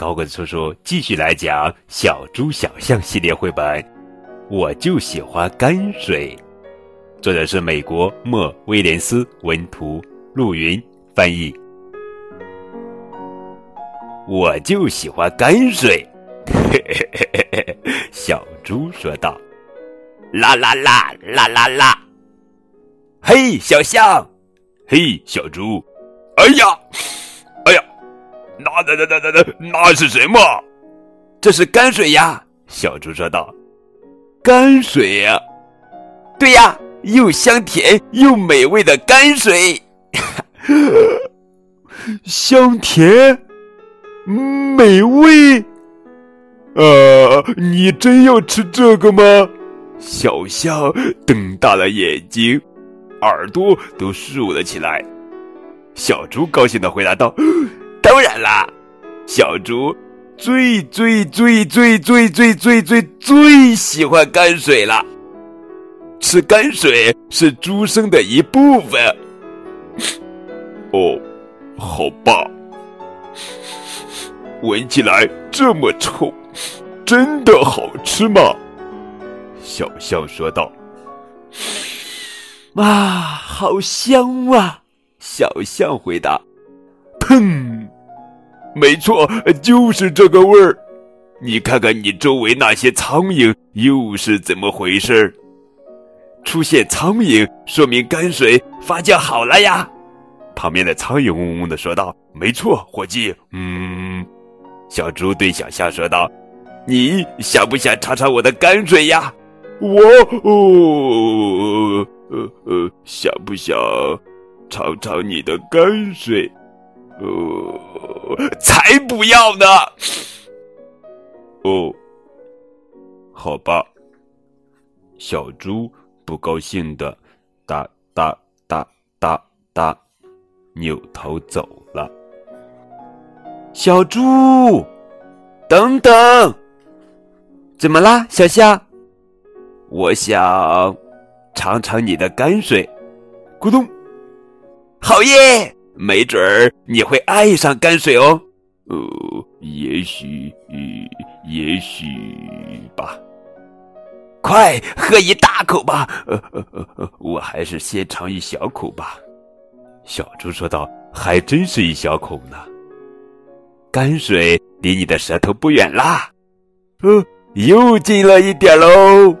高个子叔叔继续来讲《小猪小象》系列绘本，我就喜欢泔水。作者是美国莫威廉斯文图，陆云翻译。我就喜欢泔水，嘿嘿嘿嘿嘿，小猪说道：“啦啦啦啦啦啦，嘿，小象，嘿，小猪，哎呀！”那那那那那那是什么？这是泔水呀！小猪说道。泔水呀，对呀，又香甜又美味的泔水。香甜，美味。呃，你真要吃这个吗？小象瞪大了眼睛，耳朵都竖了起来。小猪高兴的回答道。当然啦，小猪最最最最最最最最最喜欢泔水了。吃泔水是猪生的一部分。哦，好吧。闻起来这么臭，真的好吃吗？小象说道。哇，好香啊！小象回答。砰！没错，就是这个味儿。你看看你周围那些苍蝇又是怎么回事？出现苍蝇，说明泔水发酵好了呀。旁边的苍蝇嗡嗡的说道：“没错，伙计。”嗯，小猪对小象说道：“你想不想尝尝我的泔水呀？”我哦呃呃，想不想尝尝你的泔水？呃，才不要呢！哦，好吧。小猪不高兴的哒哒哒哒哒，扭头走了。小猪，等等，怎么啦，小象？我想尝尝你的泔水。咕咚，好耶！没准儿你会爱上泔水哦，呃，也许，也许吧。快喝一大口吧，呃呃呃，我还是先尝一小口吧。小猪说道：“还真是一小口呢。泔水离你的舌头不远啦，呃，又近了一点喽，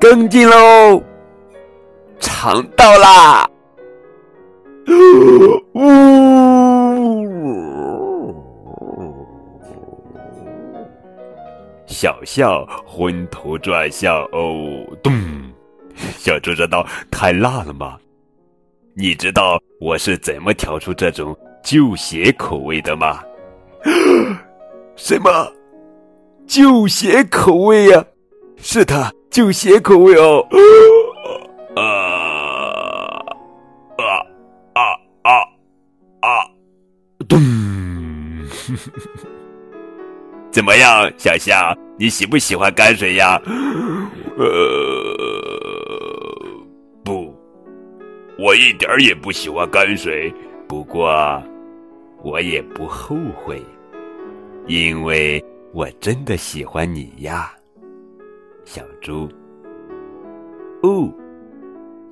更近喽，尝到啦。”呜！小象昏头转向，哦，咚！小猪说道：“太辣了吗？你知道我是怎么调出这种旧鞋口味的吗？” 什么？旧鞋口味呀？是的，旧鞋口味哦。怎么样，小象？你喜不喜欢泔水呀？呃，不，我一点也不喜欢泔水。不过，我也不后悔，因为我真的喜欢你呀，小猪。哦，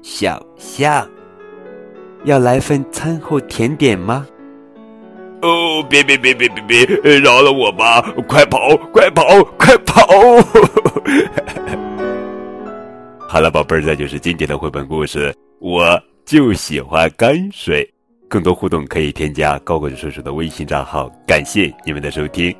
小象，要来份餐后甜点吗？哦，别别别别别别，饶了我吧！快跑，快跑，快跑！好了，宝贝儿，这就是今天的绘本故事。我就喜欢泔水。更多互动可以添加高个子叔叔的微信账号。感谢你们的收听。